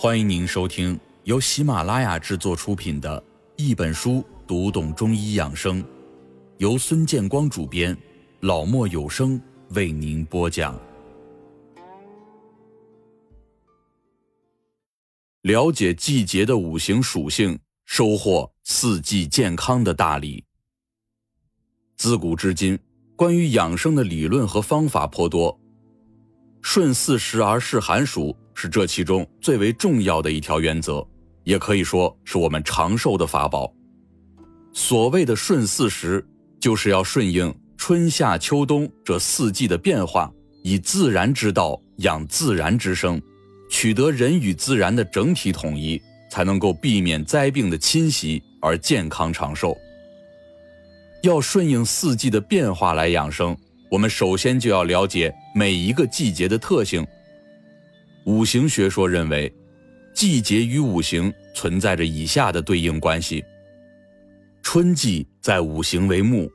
欢迎您收听由喜马拉雅制作出品的《一本书读懂中医养生》，由孙建光主编，老莫有声为您播讲。了解季节的五行属性，收获四季健康的大礼。自古至今，关于养生的理论和方法颇多，顺四时而适寒暑。是这其中最为重要的一条原则，也可以说是我们长寿的法宝。所谓的顺四时，就是要顺应春夏秋冬这四季的变化，以自然之道养自然之生，取得人与自然的整体统一，才能够避免灾病的侵袭而健康长寿。要顺应四季的变化来养生，我们首先就要了解每一个季节的特性。五行学说认为，季节与五行存在着以下的对应关系：春季在五行为木，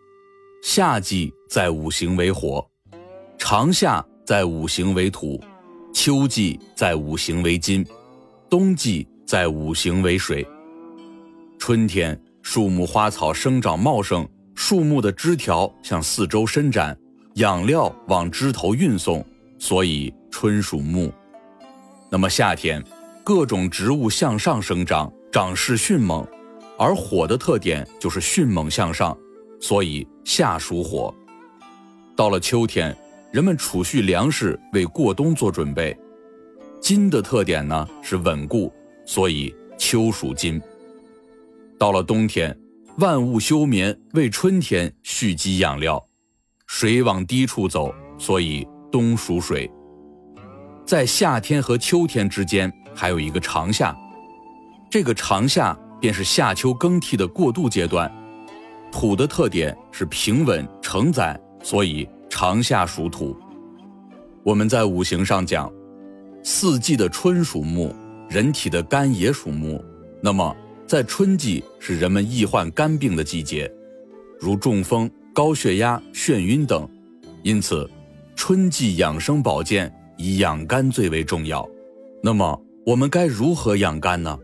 夏季在五行为火，长夏在五行为土，秋季在五行为金，冬季在五行为水。春天，树木花草生长茂盛，树木的枝条向四周伸展，养料往枝头运送，所以春属木。那么夏天，各种植物向上生长，长势迅猛，而火的特点就是迅猛向上，所以夏属火。到了秋天，人们储蓄粮食为过冬做准备。金的特点呢是稳固，所以秋属金。到了冬天，万物休眠，为春天蓄积养料。水往低处走，所以冬属水。在夏天和秋天之间还有一个长夏，这个长夏便是夏秋更替的过渡阶段。土的特点是平稳承载，所以长夏属土。我们在五行上讲，四季的春属木，人体的肝也属木。那么在春季是人们易患肝病的季节，如中风、高血压、眩晕等。因此，春季养生保健。以养肝最为重要，那么我们该如何养肝呢？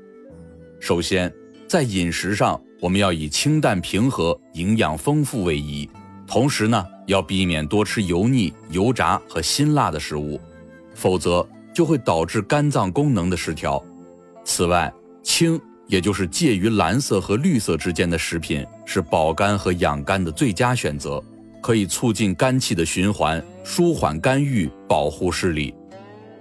首先，在饮食上，我们要以清淡平和、营养丰富为宜，同时呢，要避免多吃油腻、油炸和辛辣的食物，否则就会导致肝脏功能的失调。此外，清，也就是介于蓝色和绿色之间的食品，是保肝和养肝的最佳选择。可以促进肝气的循环，舒缓肝郁，保护视力。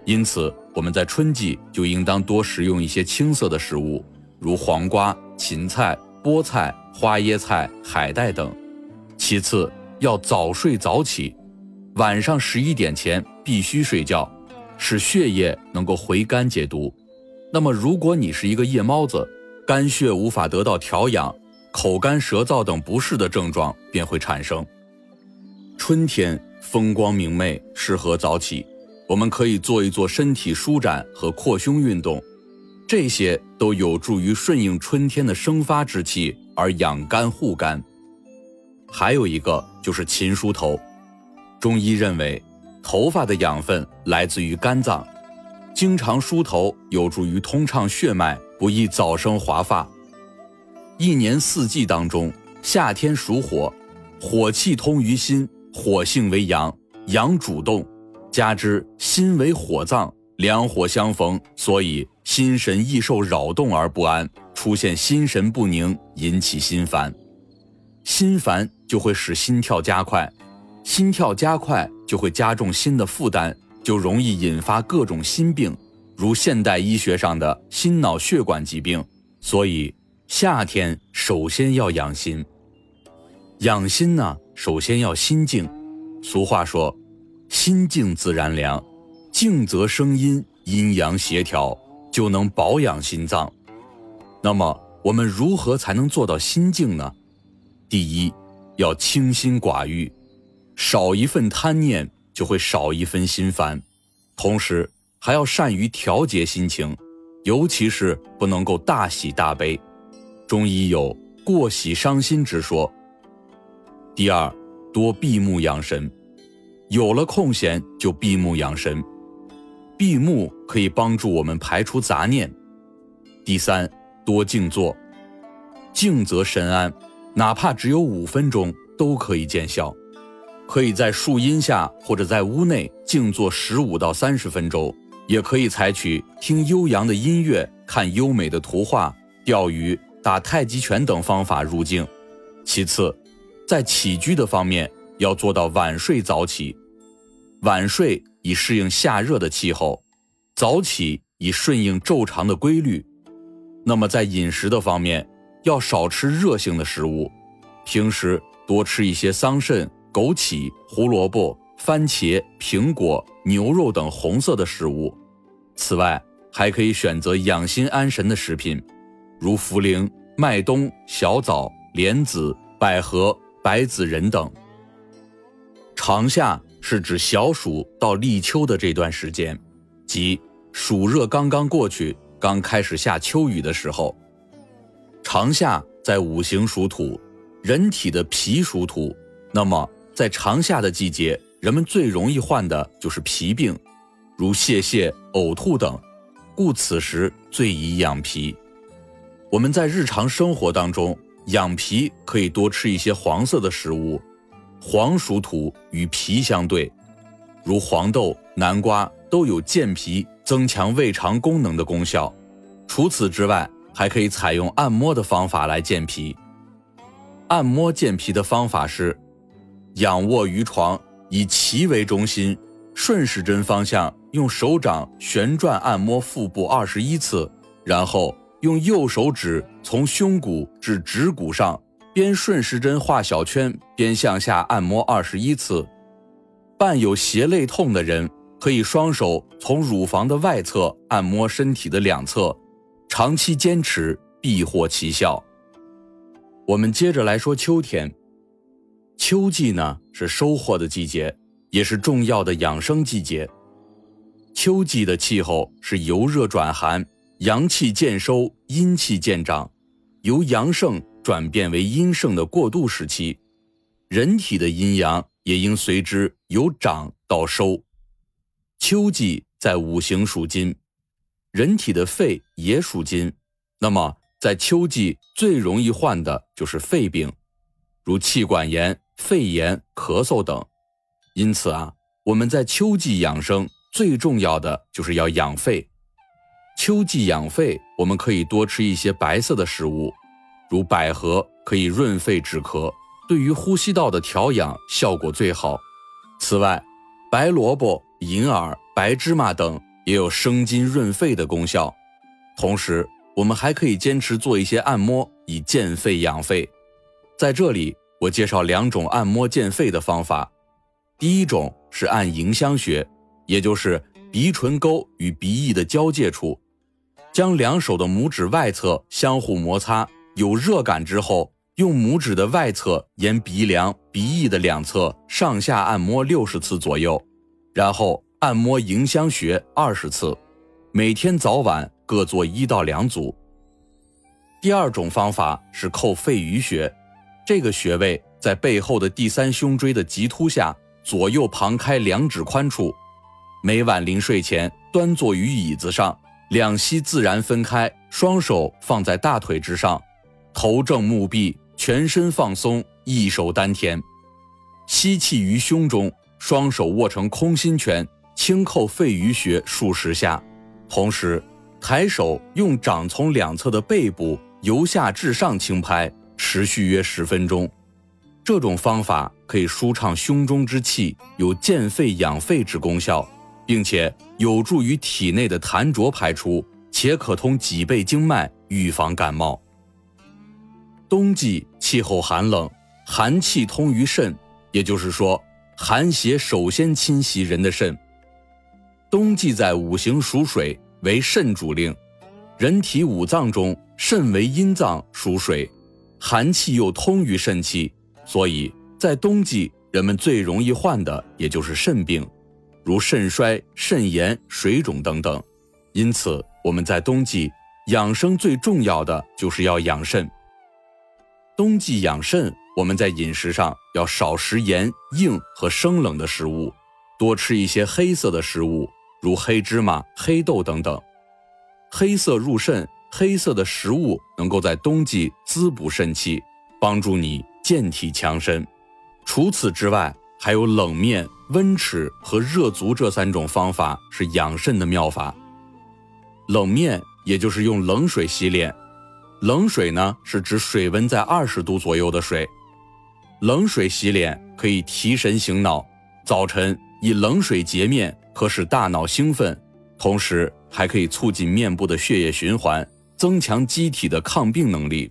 因此，我们在春季就应当多食用一些青色的食物，如黄瓜、芹菜、菠菜、花椰菜、海带等。其次，要早睡早起，晚上十一点前必须睡觉，使血液能够回肝解毒。那么，如果你是一个夜猫子，肝血无法得到调养，口干舌燥等不适的症状便会产生。春天风光明媚，适合早起。我们可以做一做身体舒展和扩胸运动，这些都有助于顺应春天的生发之气而养肝护肝。还有一个就是勤梳头。中医认为，头发的养分来自于肝脏，经常梳头有助于通畅血脉，不易早生华发。一年四季当中，夏天属火，火气通于心。火性为阳，阳主动，加之心为火脏，两火相逢，所以心神易受扰动而不安，出现心神不宁，引起心烦。心烦就会使心跳加快，心跳加快就会加重心的负担，就容易引发各种心病，如现代医学上的心脑血管疾病。所以夏天首先要养心。养心呢？首先要心静，俗话说，心静自然凉，静则生阴，阴阳协调，就能保养心脏。那么我们如何才能做到心静呢？第一，要清心寡欲，少一份贪念，就会少一分心烦。同时还要善于调节心情，尤其是不能够大喜大悲。中医有过喜伤心之说。第二，多闭目养神，有了空闲就闭目养神。闭目可以帮助我们排除杂念。第三，多静坐，静则神安，哪怕只有五分钟都可以见效。可以在树荫下或者在屋内静坐十五到三十分钟，也可以采取听悠扬的音乐、看优美的图画、钓鱼、打太极拳等方法入静。其次，在起居的方面要做到晚睡早起。晚睡以适应夏热的气候，早起以顺应昼长的规律。那么在饮食的方面，要少吃热性的食物，平时多吃一些桑葚。枸杞、胡萝卜、番茄、苹果、牛肉等红色的食物。此外，还可以选择养心安神的食品，如茯苓、麦冬、小枣、莲子、百合、白子仁等。长夏是指小暑到立秋的这段时间，即暑热刚刚过去，刚开始下秋雨的时候。长夏在五行属土，人体的脾属土，那么。在长夏的季节，人们最容易患的就是脾病，如泄泻、呕吐等，故此时最宜养脾。我们在日常生活当中养脾，可以多吃一些黄色的食物，黄属土，与脾相对，如黄豆、南瓜都有健脾、增强胃肠功能的功效。除此之外，还可以采用按摩的方法来健脾。按摩健脾的方法是。仰卧于床，以脐为中心，顺时针方向用手掌旋转按摩腹部二十一次，然后用右手指从胸骨至指骨上，边顺时针画小圈，边向下按摩二十一次。伴有胁肋痛的人，可以双手从乳房的外侧按摩身体的两侧，长期坚持必获奇效。我们接着来说秋天。秋季呢是收获的季节，也是重要的养生季节。秋季的气候是由热转寒，阳气渐收，阴气渐长，由阳盛转变为阴盛的过渡时期。人体的阴阳也应随之由长到收。秋季在五行属金，人体的肺也属金，那么在秋季最容易患的就是肺病，如气管炎。肺炎、咳嗽等，因此啊，我们在秋季养生最重要的就是要养肺。秋季养肺，我们可以多吃一些白色的食物，如百合，可以润肺止咳，对于呼吸道的调养效果最好。此外，白萝卜、银耳、白芝麻等也有生津润肺的功效。同时，我们还可以坚持做一些按摩，以健肺养肺。在这里。我介绍两种按摩健肺的方法，第一种是按迎香穴，也就是鼻唇沟与鼻翼的交界处，将两手的拇指外侧相互摩擦，有热感之后，用拇指的外侧沿鼻梁、鼻翼的两侧上下按摩六十次左右，然后按摩迎香穴二十次，每天早晚各做一到两组。第二种方法是扣肺俞穴。这个穴位在背后的第三胸椎的棘突下，左右旁开两指宽处。每晚临睡前，端坐于椅子上，两膝自然分开，双手放在大腿之上，头正目闭，全身放松，一手丹田，吸气于胸中，双手握成空心拳，轻叩肺俞穴数十下，同时抬手用掌从两侧的背部由下至上轻拍。持续约十分钟，这种方法可以舒畅胸中之气，有健肺养肺之功效，并且有助于体内的痰浊排出，且可通脊背经脉，预防感冒。冬季气候寒冷，寒气通于肾，也就是说，寒邪首先侵袭人的肾。冬季在五行属水，为肾主令，人体五脏中肾为阴脏，属水。寒气又通于肾气，所以在冬季，人们最容易患的也就是肾病，如肾衰、肾炎、水肿等等。因此，我们在冬季养生最重要的就是要养肾。冬季养肾，我们在饮食上要少食盐、硬和生冷的食物，多吃一些黑色的食物，如黑芝麻、黑豆等等。黑色入肾，黑色的食物能够在冬季滋补肾气，帮助你健体强身。除此之外，还有冷面、温齿和热足这三种方法是养肾的妙法。冷面也就是用冷水洗脸，冷水呢是指水温在二十度左右的水。冷水洗脸可以提神醒脑，早晨以冷水洁面可使大脑兴奋，同时。还可以促进面部的血液循环，增强机体的抗病能力。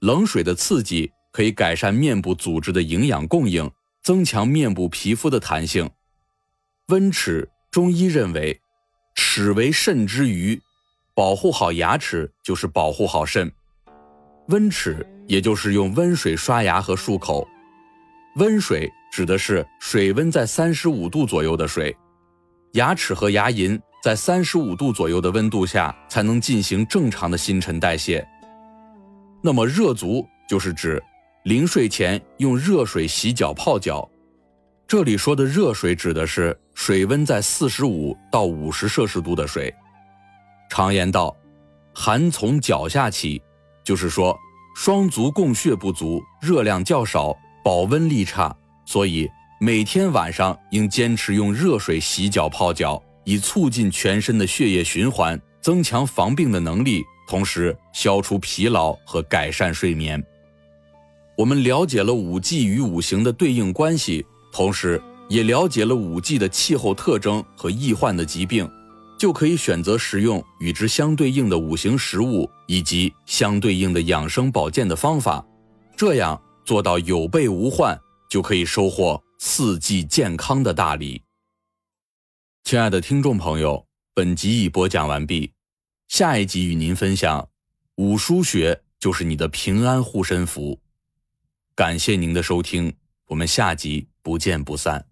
冷水的刺激可以改善面部组织的营养供应，增强面部皮肤的弹性。温齿，中医认为，齿为肾之余，保护好牙齿就是保护好肾。温齿也就是用温水刷牙和漱口。温水指的是水温在三十五度左右的水，牙齿和牙龈。在三十五度左右的温度下，才能进行正常的新陈代谢。那么热足就是指临睡前用热水洗脚泡脚。这里说的热水指的是水温在四十五到五十摄氏度的水。常言道，寒从脚下起，就是说双足供血不足，热量较少，保温力差，所以每天晚上应坚持用热水洗脚泡脚。以促进全身的血液循环，增强防病的能力，同时消除疲劳和改善睡眠。我们了解了五季与五行的对应关系，同时也了解了五季的气候特征和易患的疾病，就可以选择使用与之相对应的五行食物以及相对应的养生保健的方法，这样做到有备无患，就可以收获四季健康的大礼。亲爱的听众朋友，本集已播讲完毕，下一集与您分享：五腧穴就是你的平安护身符。感谢您的收听，我们下集不见不散。